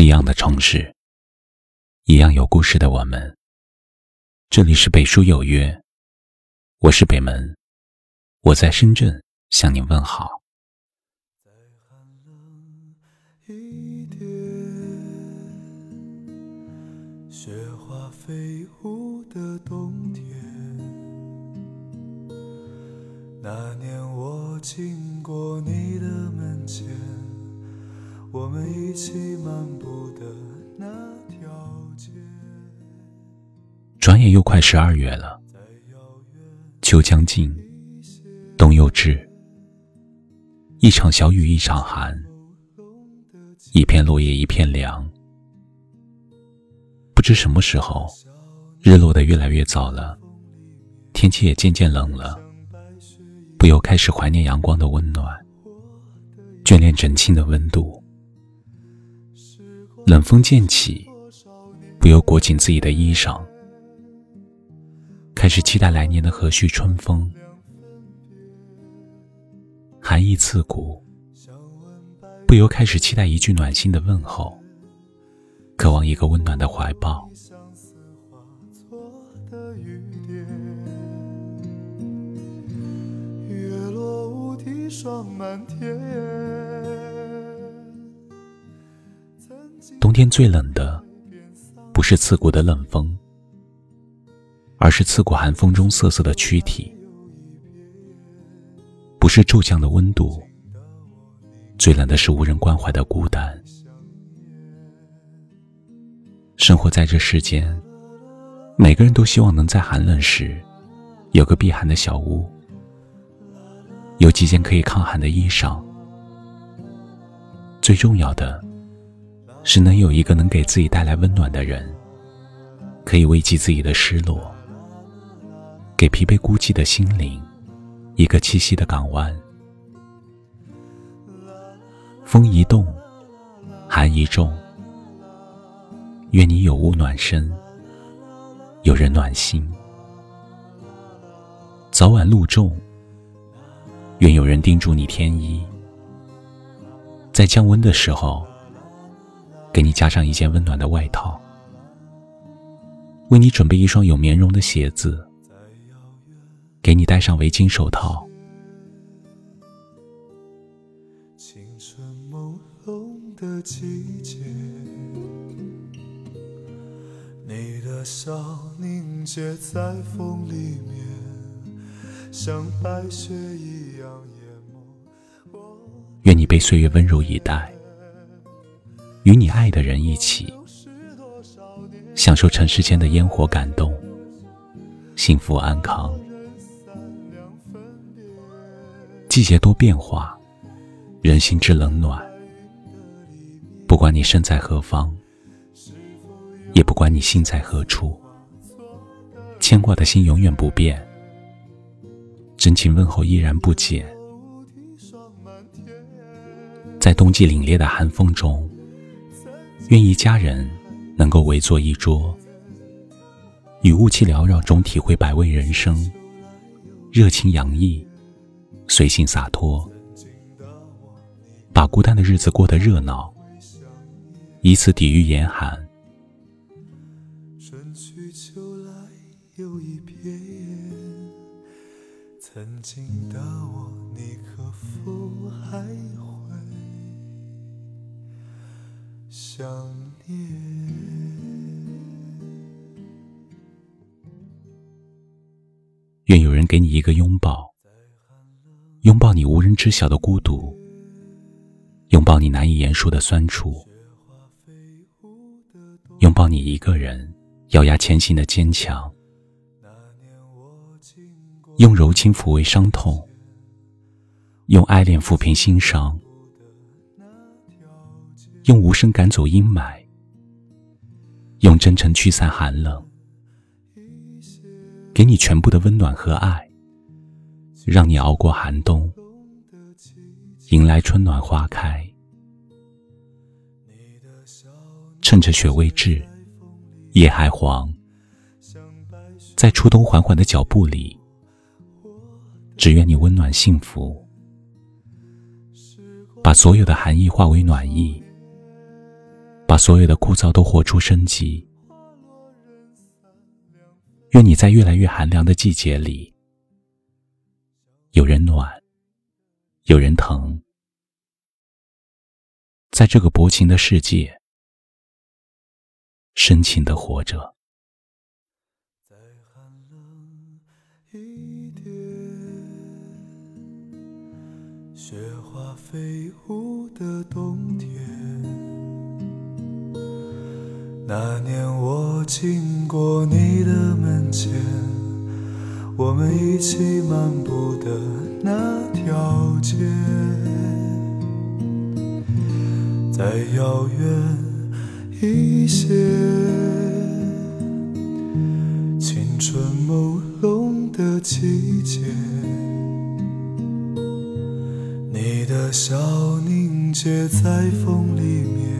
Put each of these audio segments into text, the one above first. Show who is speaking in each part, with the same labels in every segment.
Speaker 1: 一样的城市，一样有故事的我们。这里是北书有约，我是北门，我在深圳向您问好。
Speaker 2: 在寒冷一点雪花飞舞的冬天，那年我经过你的门前。我们一起漫步的那条街。
Speaker 1: 转眼又快十二月了，秋将近，冬又至，一场小雨一场寒，一片落叶一片凉。不知什么时候，日落的越来越早了，天气也渐渐冷了，不由开始怀念阳光的温暖，眷恋枕沁的温度。冷风渐起，不由裹紧自己的衣裳，开始期待来年的和煦春风。寒意刺骨，不由开始期待一句暖心的问候，渴望一个温暖的怀抱。
Speaker 2: 月落乌啼霜满天。
Speaker 1: 冬天最冷的，不是刺骨的冷风，而是刺骨寒风中瑟瑟的躯体；不是骤降的温度，最冷的是无人关怀的孤单。生活在这世间，每个人都希望能在寒冷时，有个避寒的小屋，有几件可以抗寒的衣裳。最重要的。是能有一个能给自己带来温暖的人，可以慰藉自己的失落，给疲惫孤寂的心灵一个栖息的港湾。风一动，寒一重，愿你有屋暖身，有人暖心。早晚露重，愿有人叮嘱你添衣，在降温的时候。给你加上一件温暖的外套，为你准备一双有棉绒的鞋子，给你戴上围巾手套。
Speaker 2: 青春朦胧的季节，你的笑凝结在风里面，像白雪一样淹没。
Speaker 1: 愿你被岁月温柔以待。与你爱的人一起，享受尘世间的烟火感动，幸福安康。季节多变化，人心之冷暖。不管你身在何方，也不管你心在何处，牵挂的心永远不变，真情问候依然不减。在冬季凛冽的寒风中。愿一家人能够围坐一桌，与雾气缭绕中体会百味人生，热情洋溢，随性洒脱，把孤单的日子过得热闹，以此抵御严寒。
Speaker 2: 春去秋来又一瞥，曾经的我，你可否还想念。
Speaker 1: 愿有人给你一个拥抱，拥抱你无人知晓的孤独，拥抱你难以言说的酸楚，拥抱你一个人咬牙前行的坚强，用柔情抚慰伤痛，用爱恋抚平心伤。用无声赶走阴霾，用真诚驱散寒冷，给你全部的温暖和爱，让你熬过寒冬，迎来春暖花开。趁着雪未至，叶还黄，在初冬缓缓的脚步里，只愿你温暖幸福，把所有的寒意化为暖意。把所有的枯燥都活出生机。愿你在越来越寒凉的季节里，有人暖，有人疼，在这个薄情的世界，深情的活着。
Speaker 2: 雪花飞舞的冬天，那年我经过你的门前，我们一起漫步的那条街，再遥远一些，青春朦胧的季节。你的笑凝结在风里面，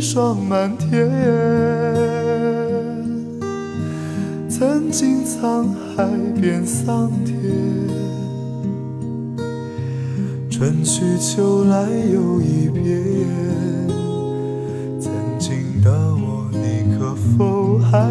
Speaker 2: 霜满天，曾经沧海变桑田，春去秋来又一遍。曾经的我，你可否还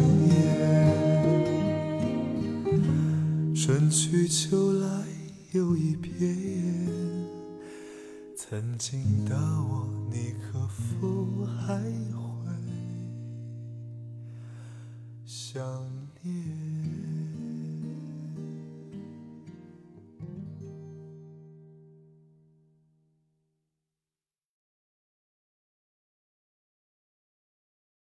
Speaker 2: 曾经的我，你可否还